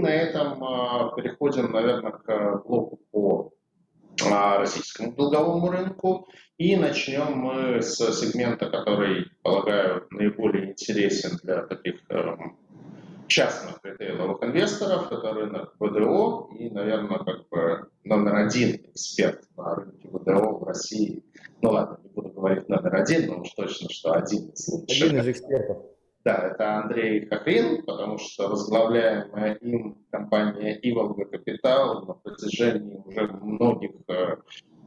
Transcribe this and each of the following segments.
на этом а, переходим, наверное, к блоку по а, российскому долговому рынку. И начнем мы с сегмента, который, полагаю, наиболее интересен для таких эм, частных ритейловых инвесторов. Это рынок ВДО и, наверное, как бы номер один эксперт на рынке ВДО в России. Ну ладно, не буду говорить номер один, но уж точно, что один из лучших. Один из экспертов. Да, это Андрей Хохрин, потому что возглавляемая им компания Иволга Капитал на протяжении уже многих, э,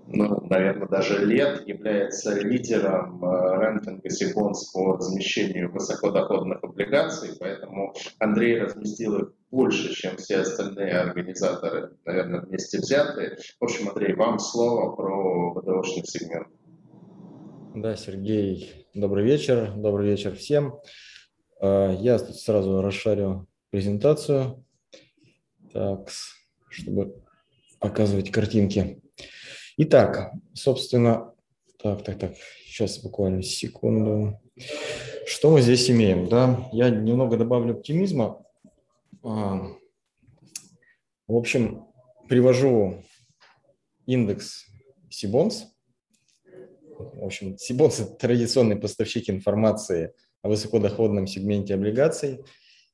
ну, наверное, даже лет является лидером э, рентинга Сибонс по размещению высокодоходных облигаций, поэтому Андрей разместил их больше, чем все остальные организаторы, наверное, вместе взятые. В общем, Андрей, вам слово про ВДОшный сегмент. Да, Сергей, добрый вечер, добрый вечер всем. А, я сразу расшарю презентацию, так, чтобы показывать картинки. Итак, собственно, так, так, так, сейчас буквально секунду. Что мы здесь имеем? Да? Я немного добавлю оптимизма. А, в общем, привожу индекс Сибонс. В общем, Сибонс – это традиционный поставщик информации – высокодоходном сегменте облигаций.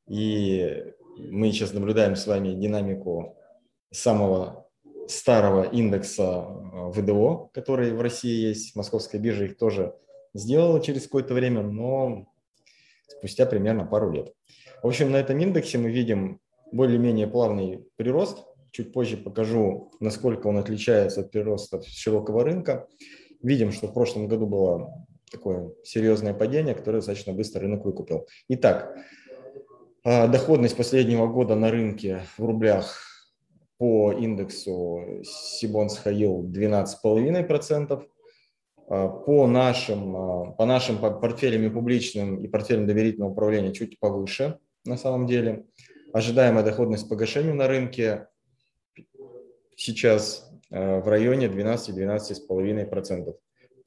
И мы сейчас наблюдаем с вами динамику самого старого индекса э, ВДО, который в России есть, Московская биржа их тоже сделала через какое-то время, но спустя примерно пару лет. В общем, на этом индексе мы видим более-менее плавный прирост. Чуть позже покажу, насколько он отличается от прироста широкого рынка. Видим, что в прошлом году было такое серьезное падение, которое достаточно быстро рынок выкупил. Итак, а, доходность последнего года на рынке в рублях по индексу Сибонс Хаил 12,5%. По нашим, по нашим портфелям и публичным и портфелям доверительного управления чуть повыше на самом деле. Ожидаемая доходность погашения на рынке сейчас а, в районе 12-12,5%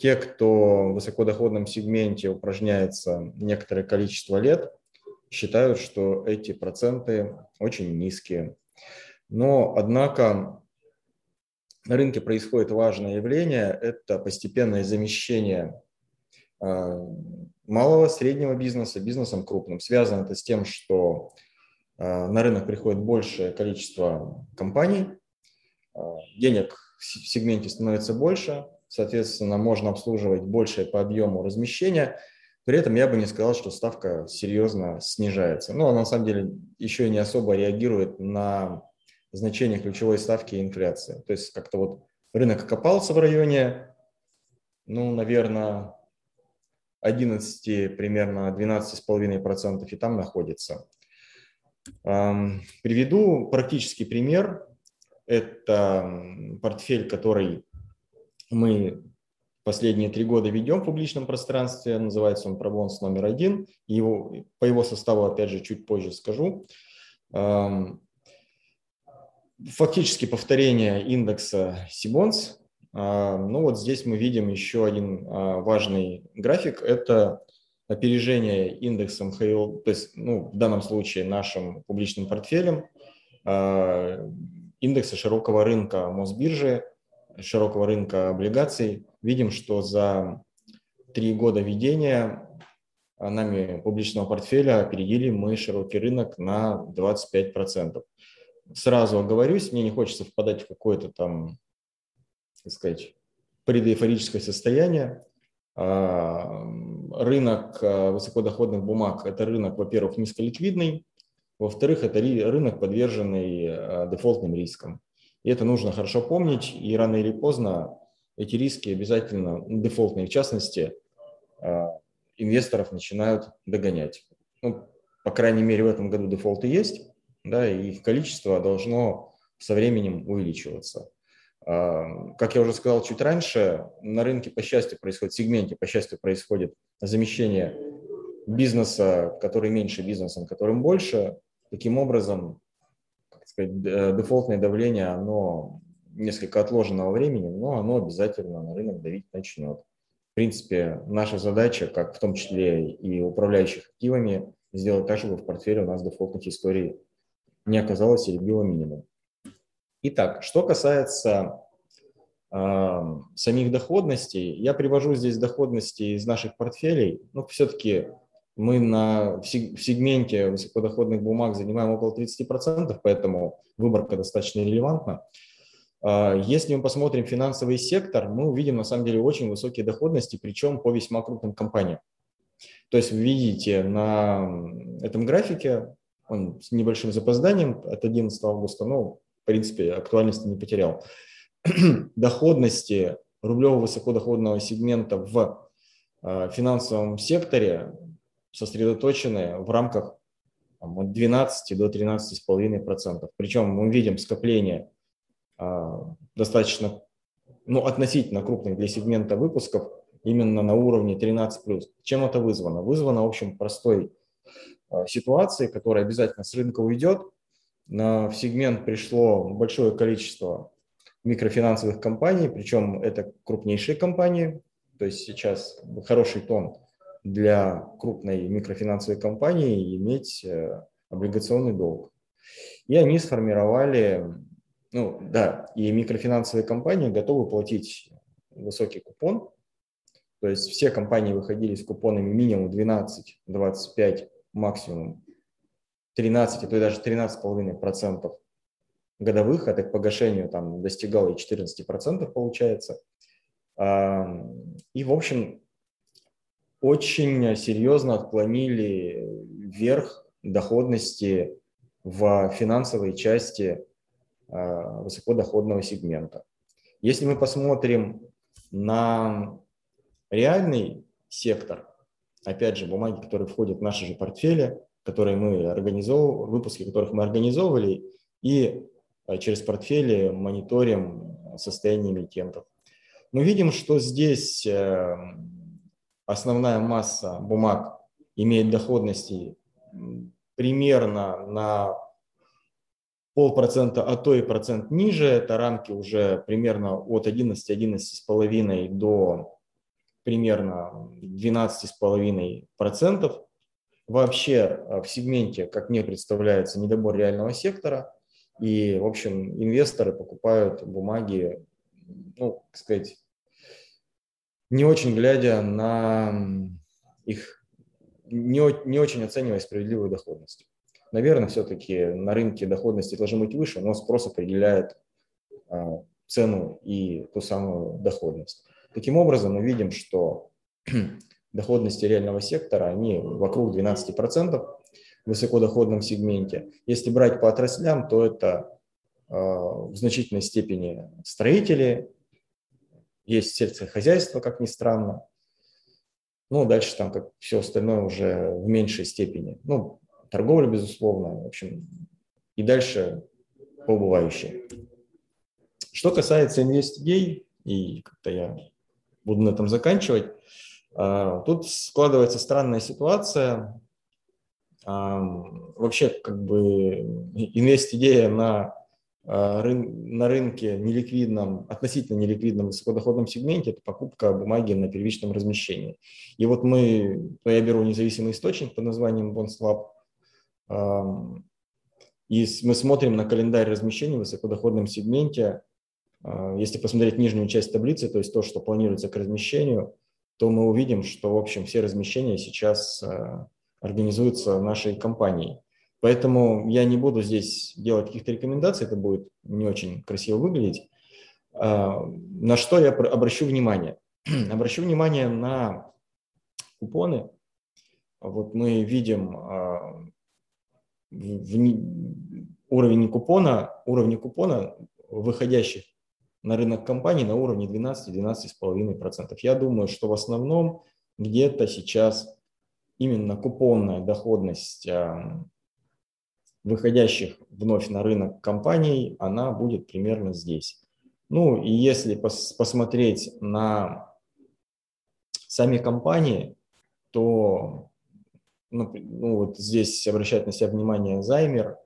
те, кто в высокодоходном сегменте упражняется некоторое количество лет, считают, что эти проценты очень низкие. Но, однако, на рынке происходит важное явление – это постепенное замещение а, малого, среднего бизнеса бизнесом крупным. Связано это с тем, что а, на рынок приходит большее количество компаний, а, денег в сегменте становится больше, соответственно, можно обслуживать большее по объему размещения. При этом я бы не сказал, что ставка серьезно снижается. Но она на самом деле еще и не особо реагирует на значение ключевой ставки инфляции. То есть как-то вот рынок копался в районе, ну, наверное, 11, примерно 12,5% и там находится. Приведу практический пример. Это портфель, который мы последние три года ведем в публичном пространстве, называется он пробонс номер один, его, по его составу, опять же, чуть позже скажу. Фактически повторение индекса Сибонс. Ну вот здесь мы видим еще один а, важный график, это опережение индексом Хейл, то есть ну, в данном случае нашим публичным портфелем, а, индекса широкого рынка Мосбиржи широкого рынка облигаций, видим, что за три года ведения нами публичного портфеля опередили мы широкий рынок на 25%. Сразу оговорюсь, мне не хочется впадать в какое-то там, так сказать, предэйфорическое состояние. А, рынок а, высокодоходных бумаг – это рынок, во-первых, низколиквидный, во-вторых, это рынок, подверженный а, дефолтным рискам. И это нужно хорошо помнить, и рано или поздно эти риски обязательно, ну, дефолтные в частности, а, инвесторов начинают догонять. Ну, по крайней мере, в этом году дефолты есть, да, и их количество должно со временем увеличиваться. А, как я уже сказал чуть раньше, на рынке, по счастью, происходит, в сегменте, по счастью, происходит замещение бизнеса, который меньше бизнесом, которым больше. Таким образом, сказать, дефолтное давление, оно несколько отложенного времени, но оно обязательно на рынок давить начнет. В принципе, наша задача, как в том числе и управляющих активами, сделать так, чтобы в портфеле у нас дефолтных историй не оказалось ребила минимум. Итак, что касается э, самих доходностей, я привожу здесь доходности из наших портфелей. Ну, все-таки мы на, в сегменте высокодоходных бумаг занимаем около 30%, поэтому выборка достаточно релевантна. А, если мы посмотрим финансовый сектор, мы увидим на самом деле очень высокие доходности, причем по весьма крупным компаниям. То есть вы видите на этом графике, он с небольшим запозданием от 11 августа, но в принципе актуальности не потерял, доходности рублевого высокодоходного сегмента в а, финансовом секторе сосредоточены в рамках от 12 до 13,5%. Причем мы видим скопление а, достаточно, ну, относительно крупных для сегмента выпусков именно на уровне 13+. Чем это вызвано? Вызвано, в общем, простой а, ситуацией, которая обязательно с рынка уйдет. На, в сегмент пришло большое количество микрофинансовых компаний, причем это крупнейшие компании, то есть сейчас хороший тон для крупной микрофинансовой компании иметь э, облигационный долг. И они сформировали ну да, и микрофинансовые компании готовы платить высокий купон. То есть все компании выходили с купонами минимум 12, 25, максимум 13, а то и даже 13,5% годовых, это к погашению там достигало и 14% получается. И, в общем, очень серьезно отклонили вверх доходности в финансовой части Э, высокодоходного сегмента. Если мы посмотрим на реальный сектор, опять же, бумаги, которые входят в наши же портфели, которые мы организовывали, выпуски которых мы организовывали, и э, через портфели мониторим состояние эмитентов. Мы видим, что здесь э, основная масса бумаг имеет доходности примерно на полпроцента, а то и процент ниже. Это рамки уже примерно от 11, 11,5 до примерно 12,5 процентов. Вообще э, в сегменте, как мне представляется, недобор реального сектора. И, в общем, инвесторы покупают бумаги, ну, так сказать, не очень глядя на их, не, не очень оценивая справедливую доходность. Наверное, все-таки на рынке доходности должны быть выше, но спрос определяет а, цену и ту самую доходность. Таким образом, мы видим, что доходности реального сектора, они вокруг 12% в высокодоходном сегменте. Если брать по отраслям, то это э, в значительной степени строители, есть сельское хозяйство, как ни странно. Ну, дальше там как все остальное уже в меньшей степени. Ну, торговля, безусловно, в общем, и дальше по убывающей. Что касается InvestGay, и как-то я буду на этом заканчивать, а, тут складывается странная ситуация. Вообще, как бы, инвест-идея на, а, на рынке неликвидном, относительно неликвидном высокодоходном сегменте – это покупка бумаги на первичном размещении. И вот мы, я беру независимый источник под названием BondSwap, и мы смотрим на календарь размещения в высокодоходном сегменте. А, если посмотреть нижнюю часть таблицы, то есть то, что планируется к размещению, то мы увидим, что, в общем, все размещения сейчас а, организуются нашей компанией. Поэтому я не буду здесь делать каких-то рекомендаций, это будет не очень красиво выглядеть. А, на что я обращу внимание? Обращу внимание на купоны. Вот мы видим в, уровень купона, уровни купона выходящих на рынок компаний на уровне 12-12,5%. Я думаю, что в основном где-то сейчас именно купонная доходность выходящих вновь на рынок компаний, она будет примерно здесь. Ну и если пос посмотреть на сами компании, то ну, ну вот здесь обращает на себя внимание Займер,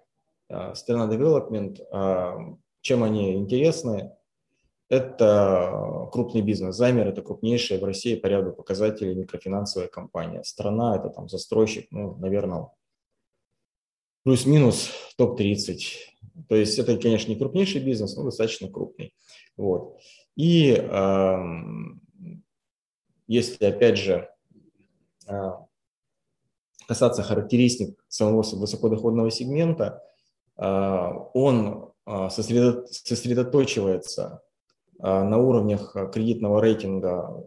а, страна Development, а, чем они интересны? Это крупный бизнес. Займер – это крупнейшая в России по ряду показателей микрофинансовая компания. Страна – это там застройщик, ну, наверное, плюс-минус топ-30. То есть это, конечно, не крупнейший бизнес, но достаточно крупный. Вот. И э, если, опять же, э, касаться характеристик самого высокодоходного сегмента, э, он э, сосредоточивается э, на уровнях кредитного рейтинга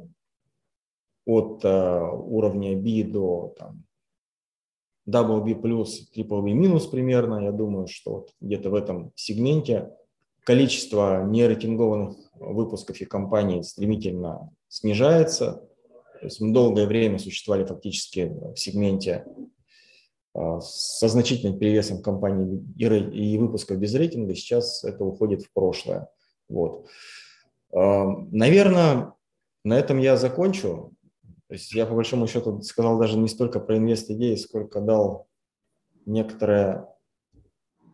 от уровня B до там, double B+, triple B минус примерно. Я думаю, что вот где-то в этом сегменте количество нерейтингованных выпусков и компаний стремительно снижается. То есть мы долгое время существовали фактически в сегменте а, со значительным перевесом компаний и выпусков без рейтинга. Сейчас это уходит в прошлое. Вот. А, Наверное, на этом я закончу. То есть я по большому счету сказал даже не столько про инвест-идеи, сколько дал некоторое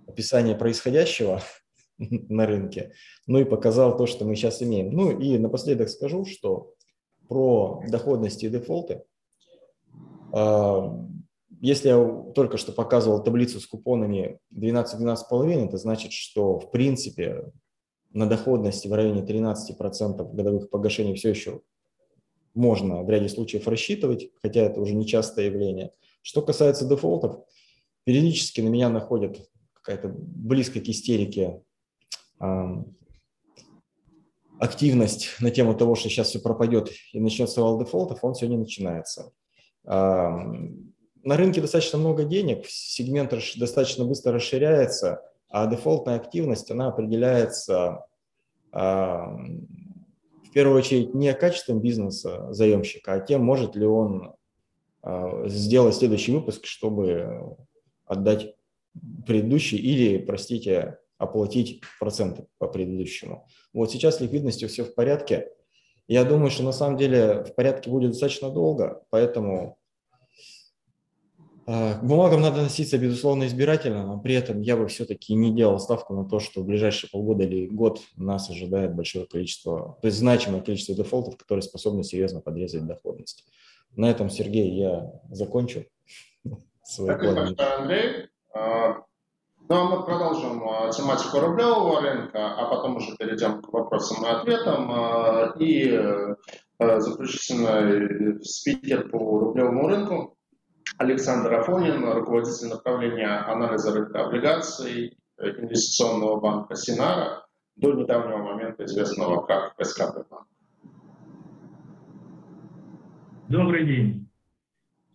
описание происходящего на рынке, ну и показал то, что мы сейчас имеем. Ну и напоследок скажу, что про доходности и дефолты. А, если я только что показывал таблицу с купонами 12-12,5, это значит, что в принципе на доходности в районе 13% годовых погашений все еще можно в ряде случаев рассчитывать, хотя это уже нечастое явление. Что касается дефолтов, периодически на меня находят какая-то близко к истерике активность на тему того, что сейчас все пропадет и начнется вал дефолтов, он сегодня начинается. На рынке достаточно много денег, сегмент достаточно быстро расширяется, а дефолтная активность, она определяется первую очередь не качеством бизнеса заемщика, а тем, может ли он сделать следующий выпуск, чтобы отдать предыдущий или, простите, оплатить проценты по предыдущему. Вот сейчас ликвидностью все в порядке. Я думаю, что на самом деле в порядке будет достаточно долго, поэтому к бумагам надо относиться, безусловно, избирательно, но при этом я бы все-таки не делал ставку на то, что в ближайшие полгода или год нас ожидает большое количество, то есть значимое количество дефолтов, которые способны серьезно подрезать доходность. На этом, Сергей, я закончу. Спасибо, Андрей. А, ну а мы продолжим а, тематику рублевого рынка, а потом уже перейдем к вопросам и ответам. А, и а, заключительно спикер по рублевому рынку Александр Афонин, руководитель направления анализа рынка облигаций инвестиционного банка Синара, до недавнего момента известного как СКБ банк. Добрый день.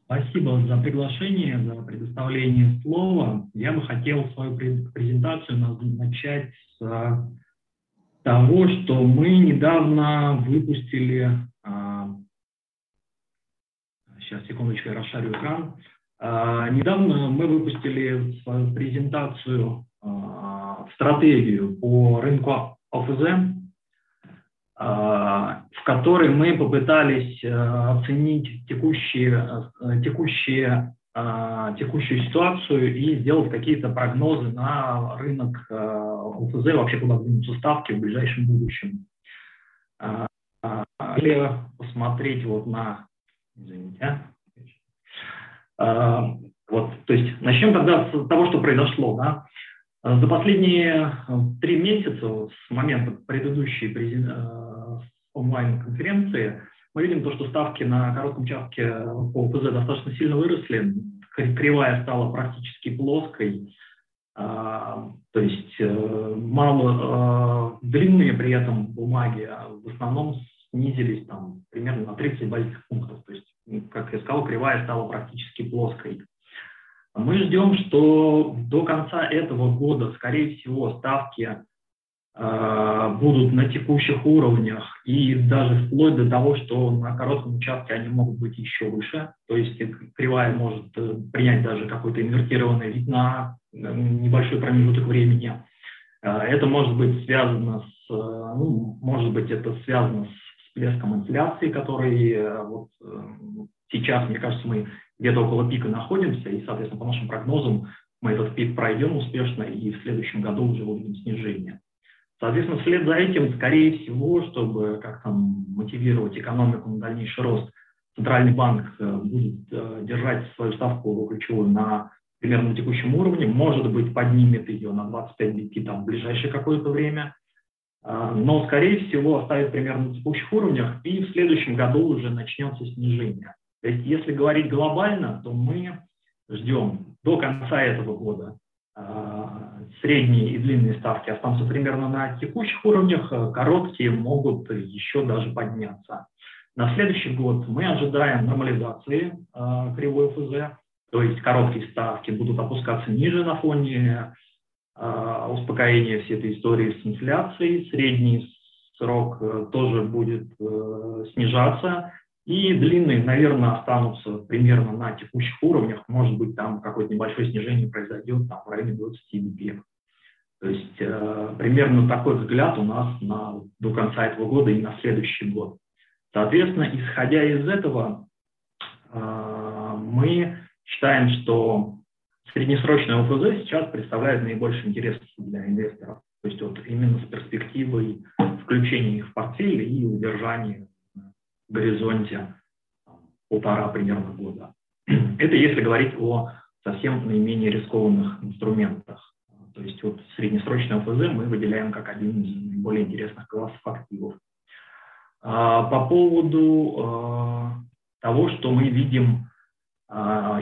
Спасибо за приглашение, за предоставление слова. Я бы хотел свою презентацию начать с а, того, что мы недавно выпустили, сейчас, а, секундочку, я расшарю экран. А, недавно мы выпустили презентацию, стратегию по рынку ОФЗ, а, в которой мы попытались оценить текущие, текущие, а, текущую ситуацию и сделать какие-то прогнозы на рынок ОФЗ, вообще куда двинутся ставки в ближайшем будущем. А, или посмотреть вот на... Извините. Вот, то есть начнем тогда с того, что произошло. Да? За последние три месяца, с момента предыдущей онлайн-конференции, мы видим то, что ставки на коротком участке по ОПЗ достаточно сильно выросли, кривая стала практически плоской, а, то есть э, мало а, длинные при этом бумаги а в основном снизились там примерно на 30 базисных пунктов. То есть, как я сказал, кривая стала практически плоской. Мы ждем, что до конца этого года, скорее всего, ставки Э, будут на текущих уровнях и даже вплоть до того, что на коротком участке они могут быть еще выше, то есть кривая может э, принять даже какой-то инвертированный вид на э, небольшой промежуток времени. Это может быть связано с, ну, может быть, это связано с всплеском инфляции, который вот сейчас, мне кажется, мы где-то около пика находимся, и, соответственно, по нашим прогнозам мы этот пик пройдем успешно, и в следующем году уже увидим снижение. Соответственно, вслед за этим, скорее всего, чтобы как-то мотивировать экономику на дальнейший рост, Центральный банк э, будет э, держать свою ставку ключевую на примерно на текущем уровне, может быть, поднимет ее на 25 BP там, в ближайшее какое-то время, но, скорее всего, оставит примерно на текущих уровнях, и в следующем году уже начнется снижение. То есть, если говорить глобально, то мы ждем до конца этого года а, средние и длинные ставки останутся примерно на текущих уровнях, а короткие могут еще даже подняться. На следующий год мы ожидаем нормализации кривой ФЗ, то есть короткие ставки будут опускаться ниже на фоне э, успокоения всей этой истории с инфляцией, средний срок э, тоже будет э, снижаться, и длинные, наверное, останутся примерно на текущих уровнях, может быть, там какое-то небольшое снижение произойдет там, в районе 20 BPM. То есть э, примерно такой взгляд у нас на, до конца этого года и на следующий год. Соответственно, исходя из этого, мы считаем, что среднесрочная ОФЗ сейчас представляет наибольший интерес для инвесторов. То есть вот именно с перспективой включения их в портфель и удержания в горизонте полтора примерно года. Это если говорить о совсем наименее рискованных инструментах. То есть вот среднесрочный ОФЗ мы выделяем как один из наиболее интересных классов активов. А, по поводу а, того, что мы видим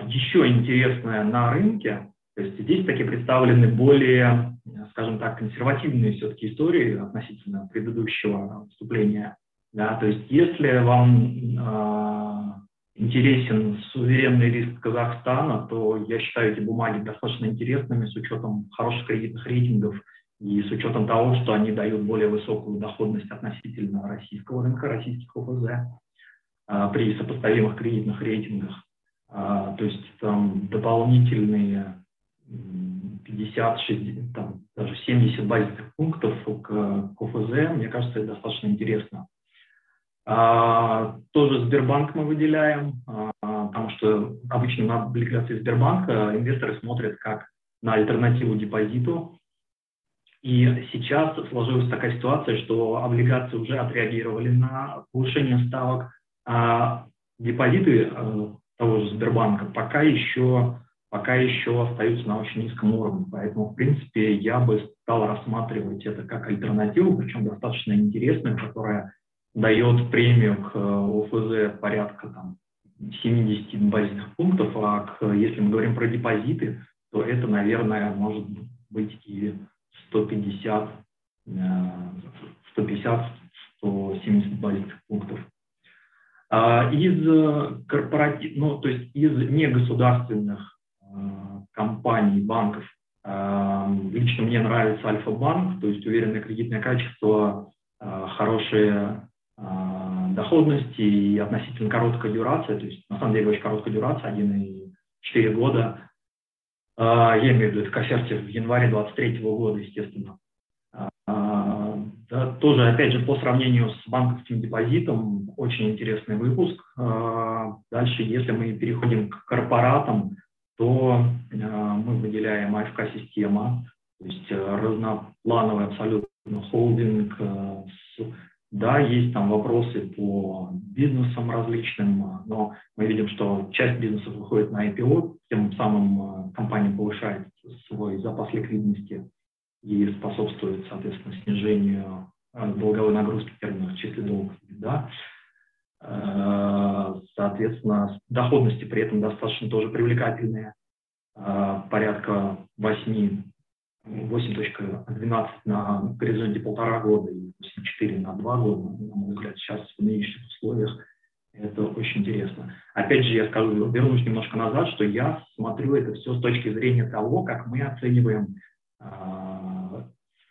еще интересное на рынке, то есть здесь таки представлены более, скажем так, консервативные все-таки истории относительно предыдущего выступления. Да, то есть если вам интересен суверенный риск Казахстана, то я считаю эти бумаги достаточно интересными с учетом хороших кредитных рейтингов и с учетом того, что они дают более высокую доходность относительно российского рынка, российских ОФЗ а, при сопоставимых кредитных рейтингах. А, то есть там дополнительные 50, 60, там, даже 70 базисных пунктов к, к ОФЗ, мне кажется, это достаточно интересно. А, тоже Сбербанк мы выделяем, а, потому что обычно на облигации Сбербанка инвесторы смотрят как на альтернативу депозиту. И сейчас сложилась такая ситуация, что облигации уже отреагировали на повышение ставок, а депозиты э, того же Сбербанка пока еще, пока еще остаются на очень низком уровне. Поэтому, в принципе, я бы стал рассматривать это как альтернативу, причем достаточно интересную, которая дает премию к э, ОФЗ порядка там, 70 базисных пунктов, а к, если мы говорим про депозиты, то это, наверное, может быть и 150, 150 170 базисных пунктов. А из корпоратив, ну, то есть из негосударственных э, компаний, банков, э, лично мне нравится Альфа-банк, то есть уверенное кредитное качество, хорошие доходности и относительно короткая дюрация, то есть на самом деле очень короткая дюрация, 1,4 года. Я имею в виду это в январе 2023 года, естественно. А, да, тоже, опять же, по сравнению с банковским депозитом, очень интересный выпуск. Дальше, если мы переходим к корпоратам, то мы выделяем АФК-система, то есть разноплановый абсолютно холдинг да, есть там вопросы по бизнесам различным, но мы видим, что часть бизнесов выходит на IPO, тем самым компания повышает свой запас ликвидности и способствует, соответственно, снижению э, долговой нагрузки терминах чистый долг. Да. Э, соответственно, доходности при этом достаточно тоже привлекательные, порядка 8 8.12 на горизонте полтора года и 8.4 на два года, на мой взгляд, сейчас в нынешних условиях это очень интересно. Опять же, я скажу, вернусь немножко назад, что я смотрю это все с точки зрения того, как мы оцениваем э,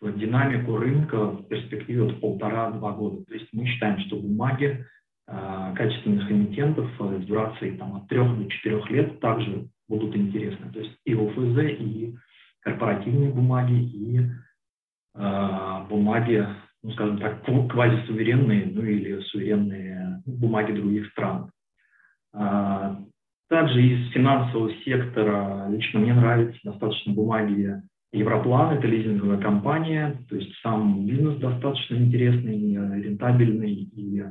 динамику рынка в перспективе от полтора-два года. То есть мы считаем, что бумаги э, качественных эмитентов с дурацией там, от трех до четырех лет также будут интересны. То есть и ОФЗ, и корпоративные бумаги и э, бумаги, ну, скажем так, квазисуверенные, ну или суверенные бумаги других стран. А, также из финансового сектора лично мне нравятся достаточно бумаги Европлан, это лизинговая компания, то есть сам бизнес достаточно интересный, рентабельный и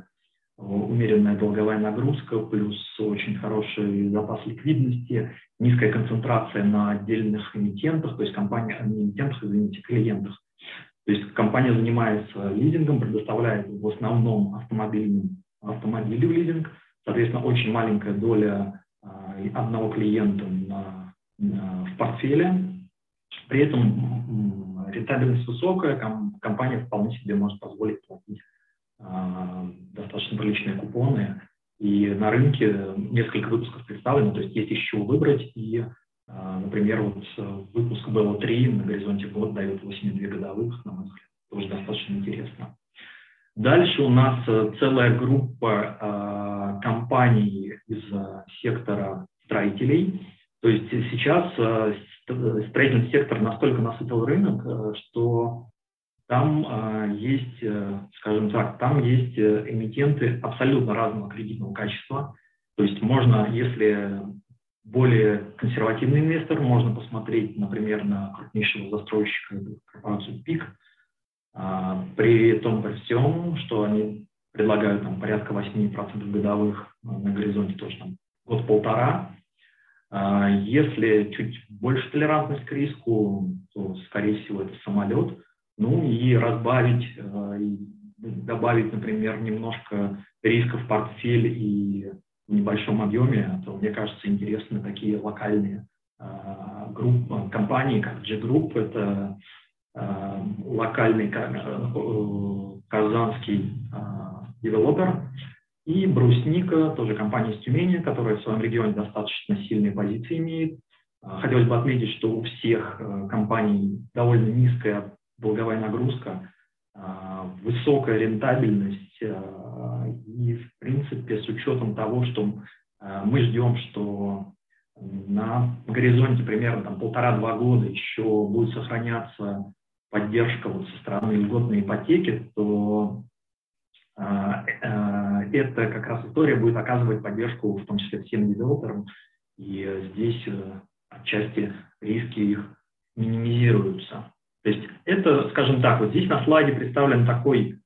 умеренная долговая нагрузка, плюс очень хороший запас ликвидности, низкая концентрация на отдельных эмитентах, то есть компания, не эмитентах, извините, клиентах. То есть компания занимается лизингом, предоставляет в основном автомобильным автомобилю лизинг, соответственно, очень маленькая доля а, одного клиента на, на, в портфеле. При этом рентабельность высокая, компания вполне себе может позволить платить а, достаточно приличные купоны. И на рынке несколько выпусков представлено, то есть есть еще выбрать. И, а, например, вот э, выпуск BO3 на горизонте год дает 8,2 годовых, на мой взгляд, тоже достаточно интересно. Дальше у нас э, целая группа э, компаний из сектора строителей. То есть сейчас строительный сектор настолько насытил рынок, что там э, есть, э, скажем так, там есть э, эмитенты абсолютно разного кредитного качества. То есть можно, если более консервативный инвестор, можно посмотреть, например, на крупнейшего застройщика, корпорацию ПИК, э, при том при всем, что они предлагают там порядка 8% годовых на горизонте тоже там год-полтора. Если чуть больше толерантность к риску, то, скорее всего, это самолет – ну и разбавить, э, добавить, например, немножко риска в портфель и в небольшом объеме, а то, мне кажется, интересны такие локальные э, группы, компании, как G-Group, это э, локальный казанский девелопер, и Брусника, тоже компания из Тюмени, которая в своем регионе достаточно сильные позиции имеет. Хотелось бы отметить, что у всех компаний довольно низкая долговая нагрузка, а, высокая рентабельность а, и, в принципе, с учетом того, что а, мы ждем, что на горизонте примерно там, полтора-два года еще будет сохраняться поддержка вот со стороны льготной ипотеки, то эта как раз история будет оказывать поддержку в том числе всем девелоперам, и здесь э, отчасти риски их минимизируются. То есть это, скажем так, вот здесь на слайде представлен такой,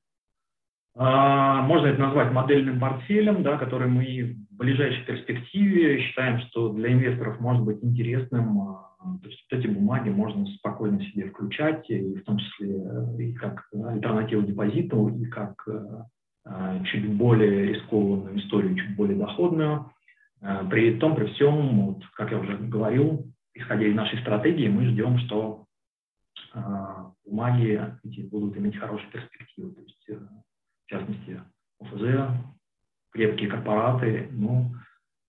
а, можно это назвать модельным портфелем, да, который мы в ближайшей перспективе считаем, что для инвесторов может быть интересным. А, то есть вот эти бумаги можно спокойно себе включать, и в том числе и как альтернативу депозиту, и как а, чуть более рискованную историю, чуть более доходную. При том, при всем, вот, как я уже говорил, исходя из нашей стратегии, мы ждем, что а, бумаги эти будут иметь хорошие перспективы. То есть, э, в частности, ОФЗ, крепкие корпораты, ну,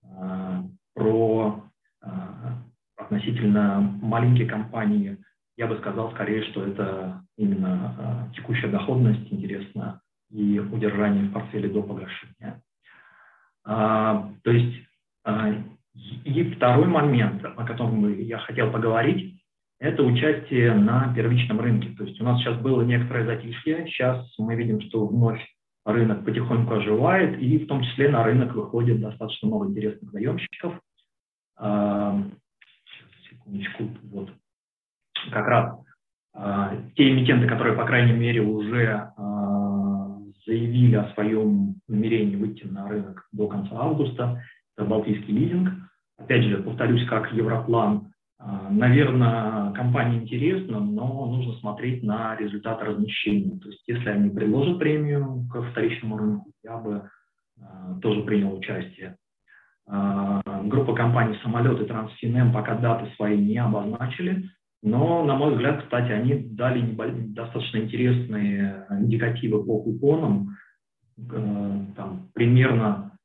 а, про а, относительно маленькие компании, я бы сказал скорее, что это именно текущая доходность интересна и удержание в портфеле до погашения. То есть и второй момент, о котором я хотел поговорить, это участие на первичном рынке. То есть у нас сейчас было некоторое затишье, сейчас мы видим, что вновь рынок потихоньку оживает, и в том числе на рынок выходит достаточно много интересных заемщиков. А, секундочку, вот. Как раз а, те эмитенты, которые, по крайней мере, уже а, заявили о своем намерении выйти на рынок до конца августа, это Балтийский лизинг. Опять же, повторюсь, как Европлан а, Наверное, компании интересно, но нужно смотреть на результаты размещения. То есть если они предложат премию к вторичному рынку, я бы а, тоже принял участие. А, группа компаний «Самолет» и «Трансфинем» пока даты свои не обозначили, но, на мой взгляд, кстати, они дали достаточно интересные индикативы по купонам, там, примерно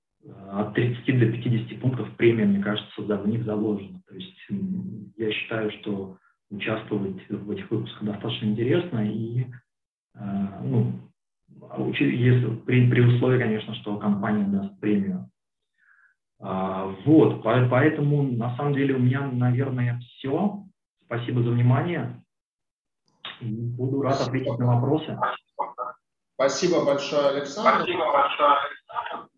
от 30 до 50 пунктов премия, мне кажется, да, в них заложена. То есть я считаю, что участвовать в этих выпусках достаточно интересно и э, ну, если, при, при условии, конечно, что компания даст премию. А, вот, поэтому на самом деле у меня, наверное, все. Спасибо за внимание. Буду рад ответить на вопросы. Спасибо большое, Александр. Спасибо большое, Александр.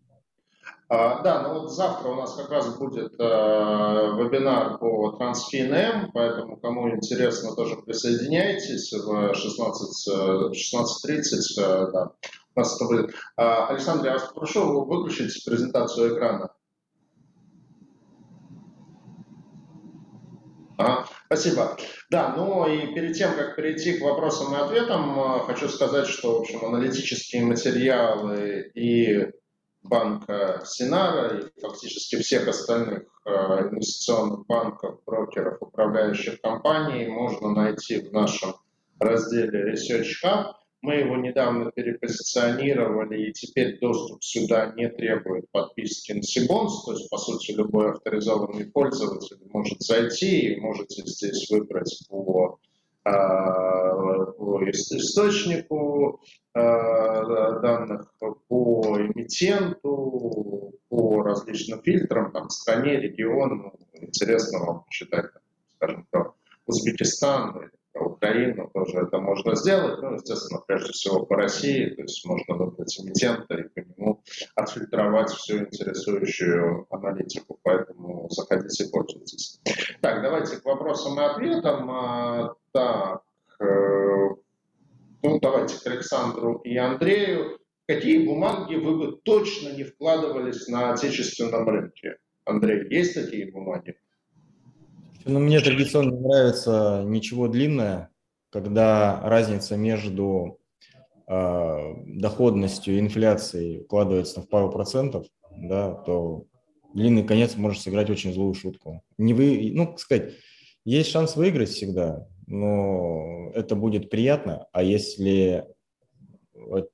А, да, ну вот завтра у нас как раз будет э, вебинар по TransFinM, поэтому кому интересно, тоже присоединяйтесь в 16.30. 16 э, да. нас это будет. А, Александр, я вас попрошу выключить презентацию экрана. А, спасибо. Да, ну и перед тем, как перейти к вопросам и ответам, а, хочу сказать, что, в общем, аналитические материалы и банка Синара и фактически всех остальных э, инвестиционных банков, брокеров, управляющих компаний можно найти в нашем разделе Research Hub. Мы его недавно перепозиционировали, и теперь доступ сюда не требует подписки на Сибонс, то есть, по сути, любой авторизованный пользователь может зайти и можете здесь выбрать по, по источнику э, данных, по эмитенту, по различным фильтрам, там, стране, региону. Интересно вам почитать, скажем, про Узбекистан Украину тоже это можно сделать. Ну, естественно, прежде всего по России, то есть можно выбрать эмитента и по нему отфильтровать всю интересующую аналитику, поэтому заходите и пользуйтесь. Так, давайте к вопросам и ответам. А, так, э, ну, давайте к Александру и Андрею. Какие бумаги вы бы точно не вкладывались на отечественном рынке? Андрей, есть такие бумаги? Ну, мне традиционно нравится ничего длинное, когда разница между э, доходностью и инфляцией укладывается в пару процентов, да, то длинный конец может сыграть очень злую шутку. Не вы, ну, сказать, есть шанс выиграть всегда, но это будет приятно, а если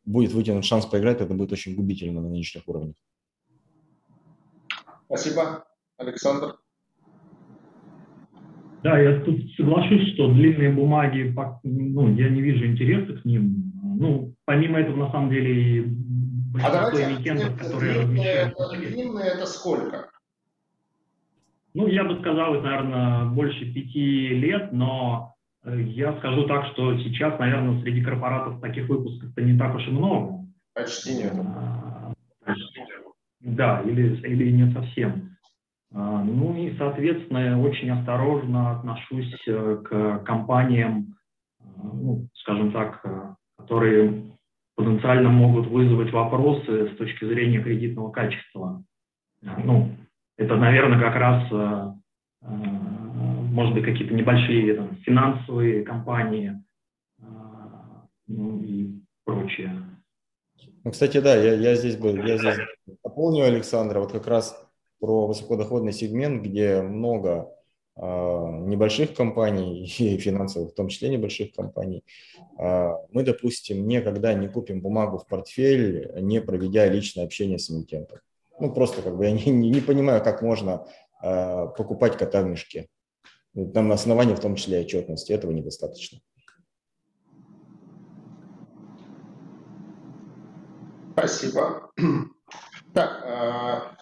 будет вытянут шанс проиграть, это будет очень губительно на нынешних уровнях. Спасибо, Александр. Да, я тут соглашусь, что длинные бумаги, ну, я не вижу интереса к ним. Ну, помимо этого, на самом деле, большинство а эмитентов, которые длинные, длинные это сколько? Ну, я бы сказал, это, наверное, больше пяти лет, но э, я скажу так, что сейчас, наверное, среди корпоратов таких выпусков-то не так уж и много. Почти нет. А, да, или, или не совсем. А, ну и, соответственно, очень осторожно отношусь э, к компаниям, э, ну, скажем так, э, которые потенциально могут вызвать вопросы с точки зрения кредитного качества. Ну, это, наверное, как раз, может быть, какие-то небольшие там, финансовые компании ну, и прочее. Ну, кстати, да, я, я здесь бы, я здесь дополню Александра, вот как раз про высокодоходный сегмент, где много э, небольших компаний и финансовых, в том числе небольших компаний. Э, мы, допустим, никогда не купим бумагу в портфель, не проведя личное общение с эмитентом. Ну, просто как бы я не, не, не понимаю, как можно э, покупать кота в мешке. Там на основании, в том числе, отчетности, этого недостаточно. Спасибо. Так,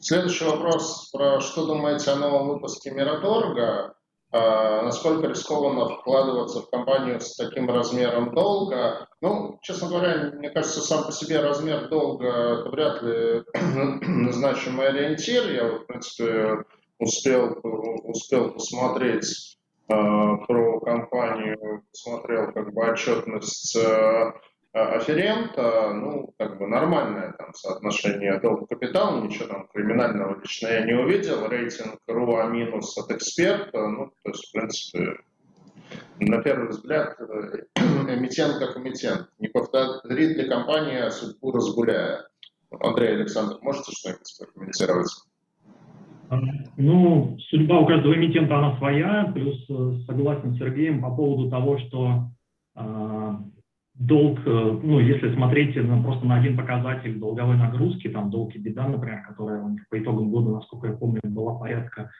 Следующий вопрос про что думаете о новом выпуске Миродорга? А, насколько рискованно вкладываться в компанию с таким размером долга? Ну, честно говоря, мне кажется, сам по себе размер долга это вряд ли значимый ориентир. Я, в принципе, успел, успел посмотреть э, про компанию, посмотрел как бы отчетность э, афферента, ну, как бы нормальное там соотношение долг-капитал, ничего там криминального лично я не увидел, рейтинг РУА минус от эксперта, ну, то есть, в принципе, на первый взгляд, э, эмитент как эмитент, не повторит ли компания судьбу разгуляя? Андрей Александр, можете что-нибудь прокомментировать? Ну, судьба у каждого эмитента, она своя, плюс э, согласен с Сергеем по поводу того, что а, долг, э, ну, если смотреть на, просто на один показатель долговой нагрузки, там долг и беда, например, которая по итогам года, насколько я помню, была порядка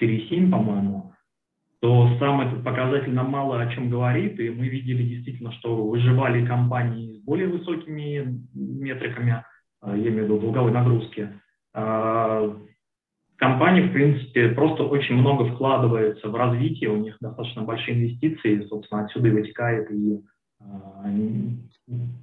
4,7, по-моему, то сам этот показатель нам мало о чем говорит, и мы видели действительно, что выживали компании с более высокими метриками, э, я имею в виду долговой нагрузки. А, компания, в принципе, просто очень много вкладывается в развитие, у них достаточно большие инвестиции, собственно, отсюда и вытекает и а,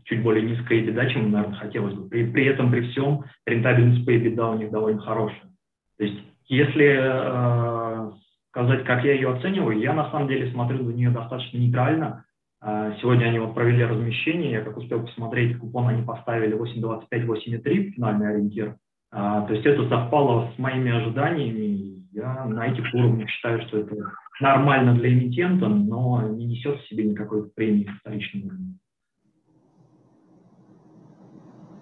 чуть более низкая EBITDA, чем, наверное, хотелось бы. При, при этом, при всем, рентабельность по EBITDA у них довольно хорошая. То есть, если э, сказать, как я ее оцениваю, я на самом деле смотрю на нее достаточно нейтрально. А, сегодня они вот провели размещение, я как успел посмотреть, купон они поставили 8.25, 8.3, финальный ориентир. А, то есть это совпало с моими ожиданиями. Я на этих уровнях считаю, что это нормально для эмитента, но не несет в себе никакой премии в вторичном уровне.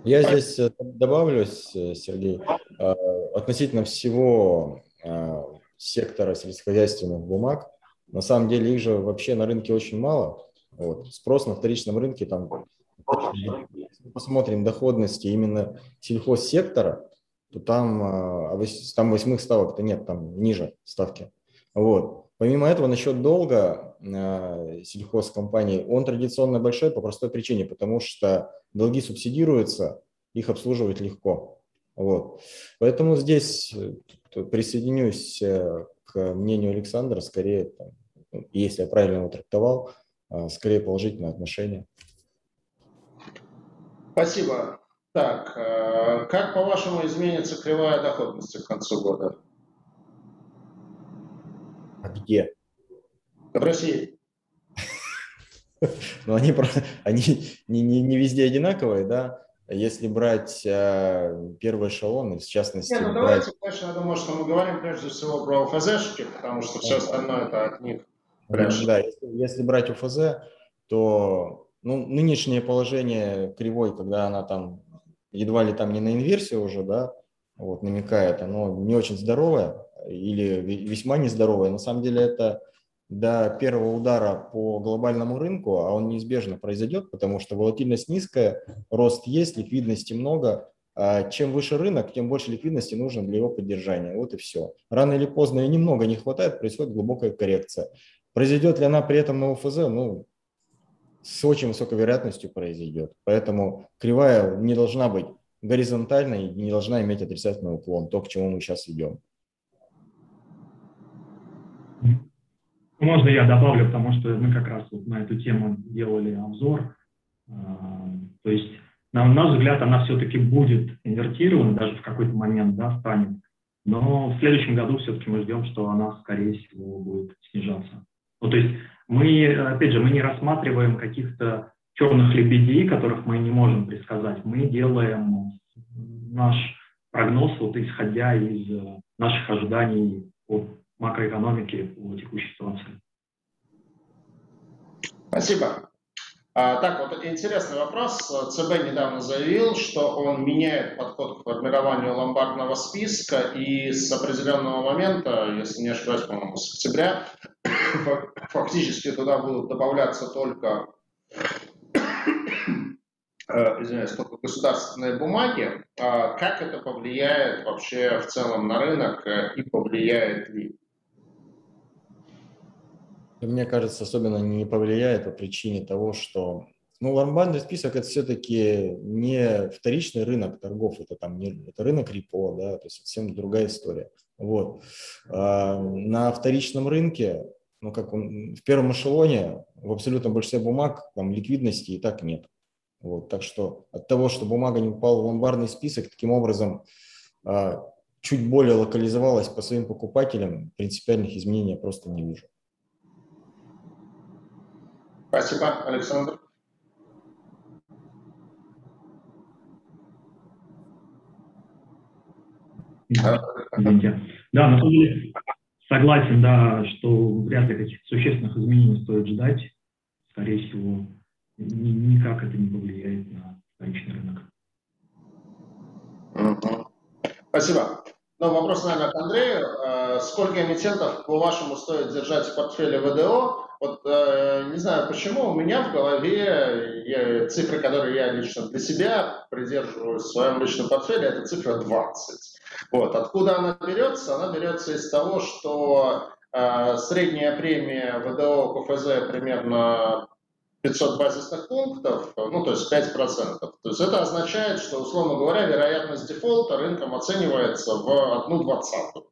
Я здесь э, добавлю, Сергей, э, относительно всего э, сектора сельскохозяйственных бумаг, на самом деле их же вообще на рынке очень мало. Вот. Спрос на вторичном рынке, там, посмотрим доходности именно сельхозсектора, то там, там восьмых ставок-то нет, там ниже ставки. Вот. Помимо этого, насчет долга э, сельхозкомпаний, он традиционно большой по простой причине, потому что долги субсидируются, их обслуживать легко. Вот. Поэтому здесь э, присоединюсь э, к мнению Александра, скорее, ну, если я правильно его трактовал, э, скорее положительное отношение. Спасибо. Так, э, как по-вашему изменится кривая доходности к концу года? А где? В России. Ну, они, они не, не, не везде одинаковые, да? Если брать э, первый эшелон, в частности... Не, ну брать... давайте, конечно, я думаю, что мы говорим прежде всего про ОФЗшки, потому что все остальное это от них. Прежде. Да, если, если брать ОФЗ, то ну, нынешнее положение кривой, когда она там едва ли там не на инверсию уже, да, вот, намекает, оно не очень здоровое или весьма нездоровое. На самом деле это до первого удара по глобальному рынку, а он неизбежно произойдет, потому что волатильность низкая, рост есть, ликвидности много. А чем выше рынок, тем больше ликвидности нужно для его поддержания. Вот и все. Рано или поздно и немного не хватает, происходит глубокая коррекция. Произойдет ли она при этом на ОФЗ? Ну, с очень высокой вероятностью произойдет. Поэтому кривая не должна быть горизонтальной и не должна иметь отрицательный уклон, то, к чему мы сейчас идем. Можно я добавлю, потому что мы как раз вот на эту тему делали обзор. А, то есть, на наш взгляд, она все-таки будет инвертирована, даже в какой-то момент да, станет. Но в следующем году все-таки мы ждем, что она, скорее всего, будет снижаться. Ну, то есть мы, опять же, мы не рассматриваем каких-то черных лебедей, которых мы не можем предсказать. Мы делаем наш прогноз, вот исходя из наших ожиданий от макроэкономики по текущей ситуации. Спасибо. А, так, вот интересный вопрос. ЦБ недавно заявил, что он меняет подход к формированию ломбардного списка и с определенного момента, если не ошибаюсь, по-моему, с октября, фактически туда будут добавляться только э, извиняюсь, только государственные бумаги. А как это повлияет вообще в целом на рынок э, и повлияет ли? Мне кажется, особенно не повлияет по причине того, что ну, ломбардный список это все-таки не вторичный рынок торгов, это там не это рынок репо, да, то есть совсем другая история. Вот. А на вторичном рынке, ну как он, в первом эшелоне в абсолютном большинстве бумаг там ликвидности и так нет. Вот. Так что от того, что бумага не упала в ломбардный список, таким образом а, чуть более локализовалась по своим покупателям, принципиальных изменений я просто не вижу. Спасибо, Александр. Да, на самом деле согласен, да, что вряд ли каких-то существенных изменений стоит ждать. Скорее всего, ни, никак это не повлияет на вторичный рынок. Спасибо. Ну, вопрос, наверное, к Андрею. Э, сколько эмитентов, по-вашему, стоит держать в портфеле ВДО? Вот э, не знаю почему, у меня в голове я, цифры, которые я лично для себя придерживаю в своем личном портфеле, это цифра 20. Вот. Откуда она берется? Она берется из того, что э, средняя премия ВДО КФЗ примерно 500 базисных пунктов, ну то есть 5%. То есть это означает, что, условно говоря, вероятность дефолта рынком оценивается в одну двадцатую.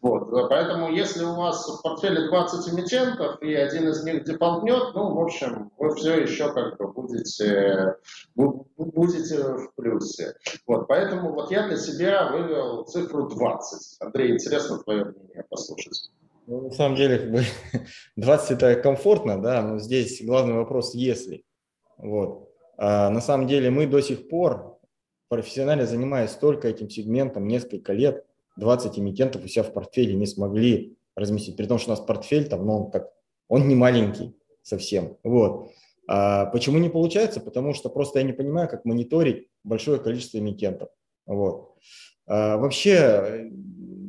Вот. Поэтому если у вас в портфеле 20 эмитентов и один из них дефолтнет, ну, в общем, вы все еще как бы будете, будете в плюсе. Вот. Поэтому вот я для себя вывел цифру 20. Андрей, интересно твое мнение послушать. Ну, на самом деле, как бы 20 это комфортно, да, но здесь главный вопрос, если. Вот. А на самом деле мы до сих пор профессионально занимаясь только этим сегментом несколько лет, 20 эмитентов у себя в портфеле не смогли разместить, при том, что у нас портфель там, ну, он, как, он не маленький совсем. Вот. А почему не получается? Потому что просто я не понимаю, как мониторить большое количество эмитентов. Вот. А вообще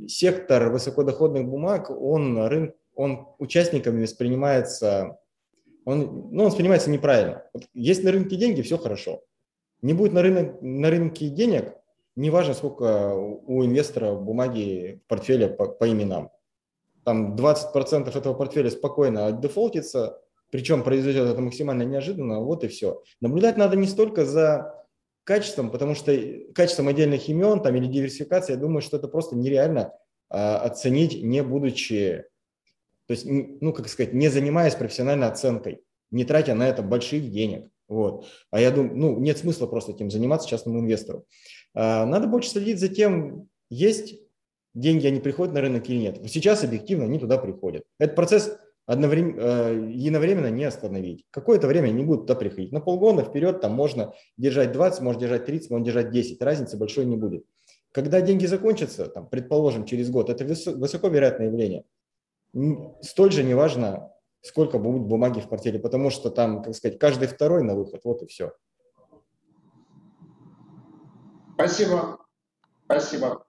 сектор высокодоходных бумаг, он, рынок, он участниками воспринимается, он, ну, он воспринимается неправильно. Вот есть на рынке деньги, все хорошо. Не будет на, рынок, на рынке денег, неважно, сколько у инвестора бумаги в портфеле по, по именам. Там 20% этого портфеля спокойно отдефолтится, причем произойдет это максимально неожиданно, вот и все. Наблюдать надо не столько за качеством, потому что качеством отдельных имен там, или диверсификация, я думаю, что это просто нереально а, оценить, не будучи, то есть, ну, как сказать, не занимаясь профессиональной оценкой, не тратя на это больших денег. Вот. А я думаю, ну, нет смысла просто этим заниматься частному инвестору. А, надо больше следить за тем, есть деньги, они приходят на рынок или нет. Сейчас объективно они туда приходят. Этот процесс одновременно, э, единовременно не остановить. Какое-то время они будут туда приходить. На полгода вперед там можно держать 20, можно держать 30, можно держать 10. Разницы большой не будет. Когда деньги закончатся, там, предположим, через год, это высоко вероятное явление. Столь же неважно, сколько будет бумаги в портфеле, потому что там, как сказать, каждый второй на выход, вот и все. Спасибо. Спасибо.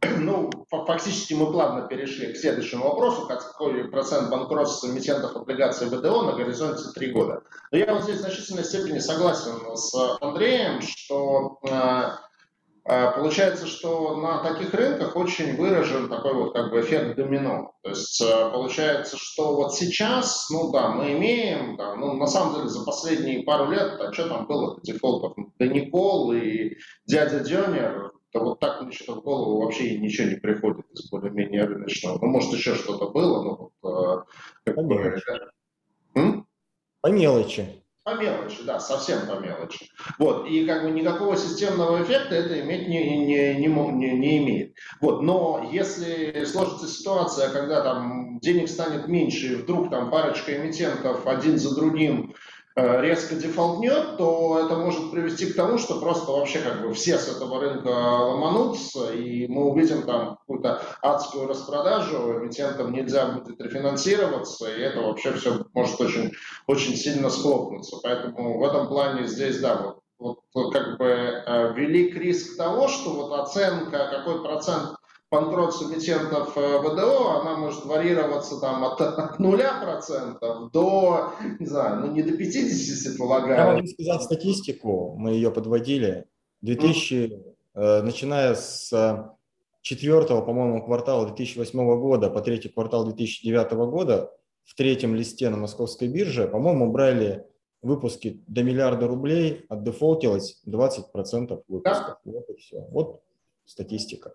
Ну, фактически мы плавно перешли к следующему вопросу, какой процент банкротства эмитентов облигаций ВДО на горизонте три года. Но я вот здесь в значительной степени согласен с Андреем, что э, получается, что на таких рынках очень выражен такой вот как бы эффект домино. То есть а, получается, что вот сейчас, ну да, мы имеем, да, ну на самом деле за последние пару лет, а что там было, дефолтов, да Никол и дядя Дёнер, то вот так мне что-то в голову вообще ничего не приходит из более-менее рыночного. Ну, может, еще что-то было, но вот, как По бы... По мелочи. По мелочи, да, совсем по мелочи. Вот, и как бы никакого системного эффекта это иметь не, не, не, не, не имеет. Вот, но если сложится ситуация, когда там денег станет меньше, и вдруг там парочка эмитентов один за другим резко дефолтнет, то это может привести к тому, что просто вообще как бы все с этого рынка ломанутся, и мы увидим там какую-то адскую распродажу, эмитентам нельзя будет рефинансироваться, и это вообще все может очень, очень сильно схлопнуться. Поэтому в этом плане здесь, да, вот, вот как бы э, велик риск того, что вот оценка, какой процент банкрот эмитентов э, ВДО, она может варьироваться там от, от 0% до, не знаю, ну не до 50, если полагаю. Я могу сказать статистику, мы ее подводили. 2000, mm. э, начиная с четвертого, по-моему, квартала 2008 года по третий квартал 2009 года в третьем листе на московской бирже, по-моему, брали выпуски до миллиарда рублей, отдефолтилось 20% выпусков. Да. Вот и все. Вот статистика.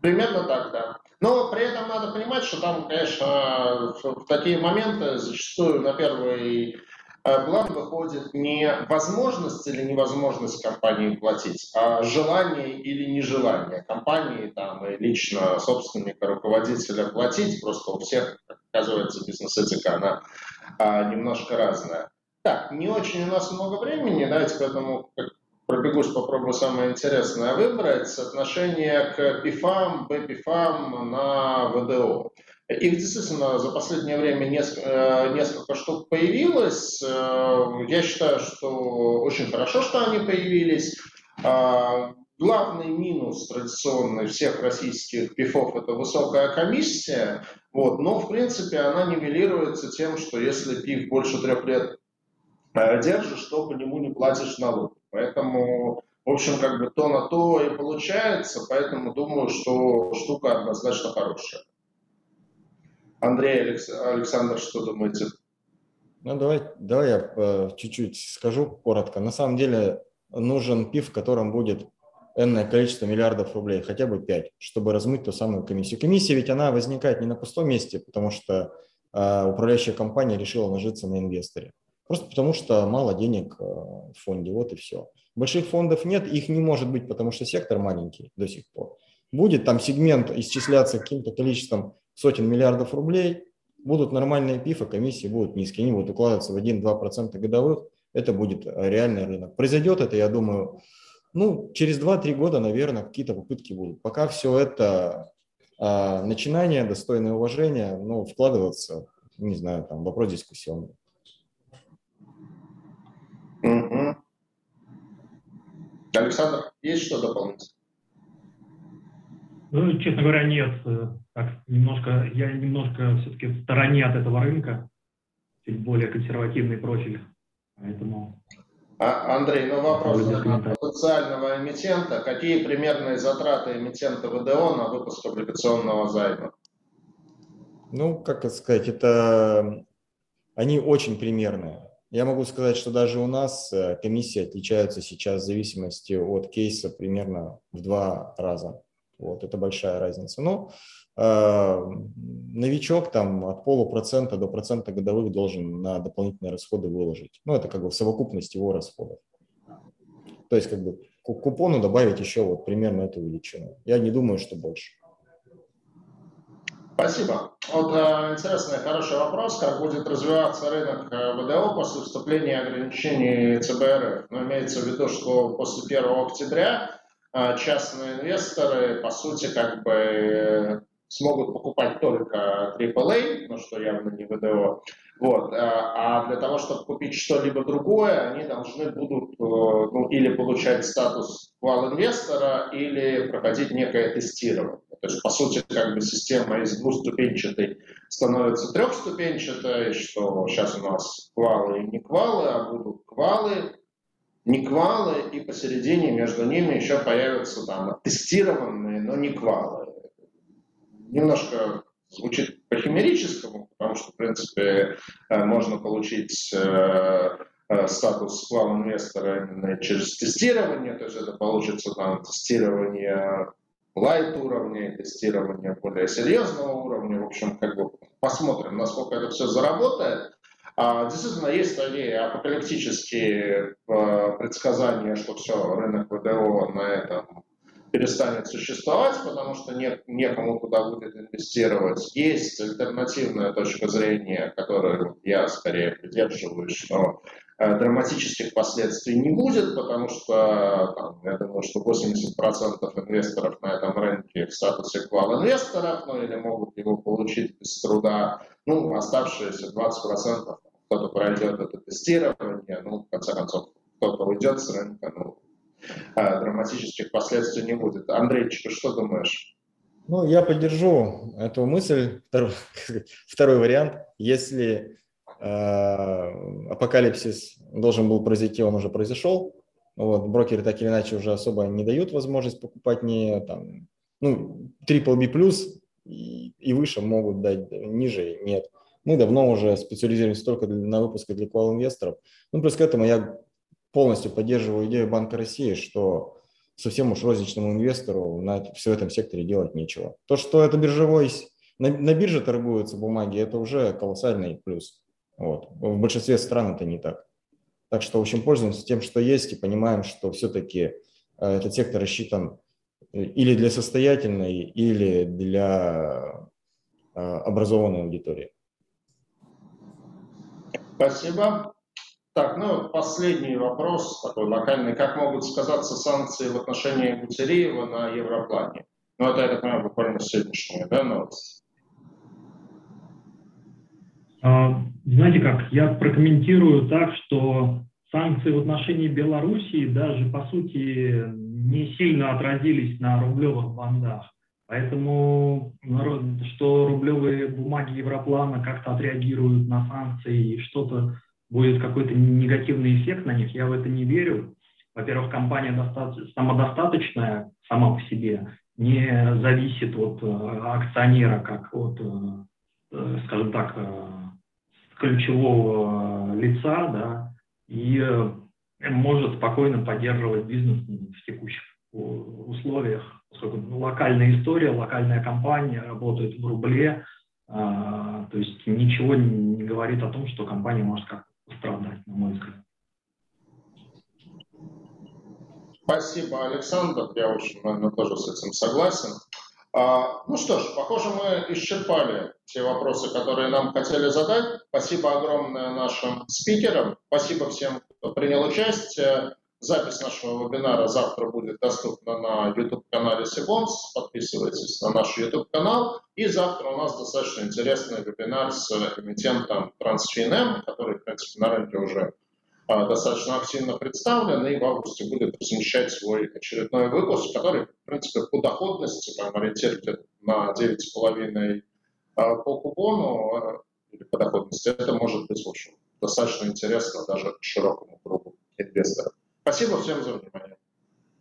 Примерно так, да. Но при этом надо понимать, что там, конечно, в такие моменты зачастую на первый э, план выходит не возможность или невозможность компании платить, а желание или нежелание компании там, и лично собственника, руководителя платить. Просто у всех, оказывается, бизнес-этика, она а, немножко разная. Так, не очень у нас много времени, давайте поэтому пробегусь, попробую самое интересное выбрать, соотношение к ПИФАМ, БПИФАМ на ВДО. Их действительно за последнее время несколько, э, несколько штук появилось. Э, я считаю, что очень хорошо, что они появились. А, главный минус традиционный всех российских ПИФов – это высокая комиссия, вот, но в принципе она нивелируется тем, что если ПИФ больше трех лет э, держишь, то по нему не платишь налог. Поэтому, в общем, как бы то на то и получается, поэтому думаю, что штука однозначно хорошая. Андрей, Алекс... Александр, что думаете? Ну, давай, давай я э, чуть-чуть скажу коротко. На самом деле нужен пив, в котором будет энное количество миллиардов рублей, хотя бы 5, чтобы размыть ту самую комиссию. Комиссия ведь она возникает не на пустом месте, потому что э, управляющая компания решила нажиться на инвесторе. Просто потому что мало денег э, в фонде, вот и все. Больших фондов нет, их не может быть, потому что сектор маленький до сих пор. Будет там сегмент исчисляться каким-то количеством сотен миллиардов рублей, будут нормальные ПИФ, а комиссии будут низкие, они будут укладываться в 1-2% годовых, это будет реальный рынок. Произойдет это, я думаю, ну, через 2-3 года, наверное, какие-то попытки будут. Пока все это а, начинание, достойное уважения, ну, вкладываться, не знаю, там, вопрос дискуссионный. Угу. Александр, есть что дополнить? Ну, честно говоря, нет. Так, немножко, я немножко все-таки в стороне от этого рынка, чуть более консервативный профиль, поэтому... А, Андрей, ну вопрос для потенциального эмитента. Какие примерные затраты эмитента ВДО на выпуск облигационного займа? Ну, как сказать, это они очень примерные. Я могу сказать, что даже у нас э, комиссии отличаются сейчас в зависимости от кейса примерно в два раза. Вот, это большая разница. Но э, новичок там от полупроцента до процента годовых должен на дополнительные расходы выложить. Ну, это как бы в совокупности его расходов. То есть как бы к купону добавить еще вот примерно эту величину. Я не думаю, что больше. Спасибо. Вот э, интересный, хороший вопрос, как будет развиваться рынок э, ВДО после вступления ограничений ЦБРФ. Но имеется в виду, что после 1 октября э, частные инвесторы, по сути, как бы смогут покупать только AAA, ну что явно не ВДО, вот. А для того, чтобы купить что-либо другое, они должны будут ну, или получать статус вал-инвестора, или проходить некое тестирование. То есть, по сути, как бы система из двуступенчатой становится трехступенчатой, что сейчас у нас квалы и не квалы, а будут квалы, не квалы, и посередине между ними еще появятся там тестированные, но не квалы. Немножко звучит по-химерическому, потому что, в принципе, э, можно получить э, э, статус квал инвестора именно через тестирование, то есть это получится там тестирование лайт уровня, тестирование более серьезного уровня. В общем, как бы посмотрим, насколько это все заработает. А, действительно, есть такие апокалиптические предсказания, что все, рынок ВДО на этом перестанет существовать, потому что нет, некому туда будет инвестировать. Есть альтернативная точка зрения, которую я скорее придерживаюсь, что Э, драматических последствий не будет, потому что там, я думаю, что 80% инвесторов на этом рынке в статусе квал-инвесторов, ну или могут его получить без труда, ну, оставшиеся 20% кто-то пройдет это тестирование, ну, в конце концов, кто-то уйдет с рынка, ну, драматических последствий не будет. Андрейчик, что думаешь? Ну, я поддержу эту мысль. Второй, второй вариант. Если Э, апокалипсис должен был произойти, он уже произошел. Вот, брокеры так или иначе уже особо не дают возможность покупать не там, ну, triple B плюс и, и выше могут дать, ниже нет. Мы давно уже специализируемся только на выпуске для квал-инвесторов. Ну, плюс к этому я полностью поддерживаю идею Банка России, что совсем уж розничному инвестору на все этом секторе делать нечего. То, что это биржевой, на, на бирже торгуются бумаги, это уже колоссальный плюс. Вот. В большинстве стран это не так. Так что, в общем, пользуемся тем, что есть, и понимаем, что все-таки э, этот сектор рассчитан э, или для состоятельной, или для э, образованной аудитории. Спасибо. Так, ну, последний вопрос такой локальный. Как могут сказаться санкции в отношении Гутереева на Европлане? Ну, это, я так понимаю, буквально сегодняшняя да, новость. А, знаете как, я прокомментирую так, что санкции в отношении Белоруссии даже, по сути, не сильно отразились на рублевых бандах. Поэтому, что рублевые бумаги Европлана как-то отреагируют на санкции и что-то будет какой-то негативный эффект на них, я в это не верю. Во-первых, компания самодостаточная сама по себе, не зависит от э, акционера, как от, э, э, скажем так, ключевого лица, да, и может спокойно поддерживать бизнес в текущих условиях, поскольку локальная история, локальная компания работает в рубле, а, то есть ничего не говорит о том, что компания может как-то пострадать, на мой взгляд. Спасибо, Александр. Я, общем, наверное, тоже с этим согласен. А, ну что ж, похоже, мы исчерпали все вопросы, которые нам хотели задать. Спасибо огромное нашим спикерам. Спасибо всем, кто принял участие. Запись нашего вебинара завтра будет доступна на YouTube-канале Сибонс. Подписывайтесь на наш YouTube-канал. И завтра у нас достаточно интересный вебинар с эмитентом TransFinM, который, в принципе, на рынке уже а, достаточно активно представлен, и в августе будет размещать свой очередной выпуск, который, в принципе, по доходности там, ориентируется на 9,5 а, по купону а, или по доходности. Это может быть, в общем, достаточно интересно даже широкому кругу инвесторов. Спасибо всем за внимание.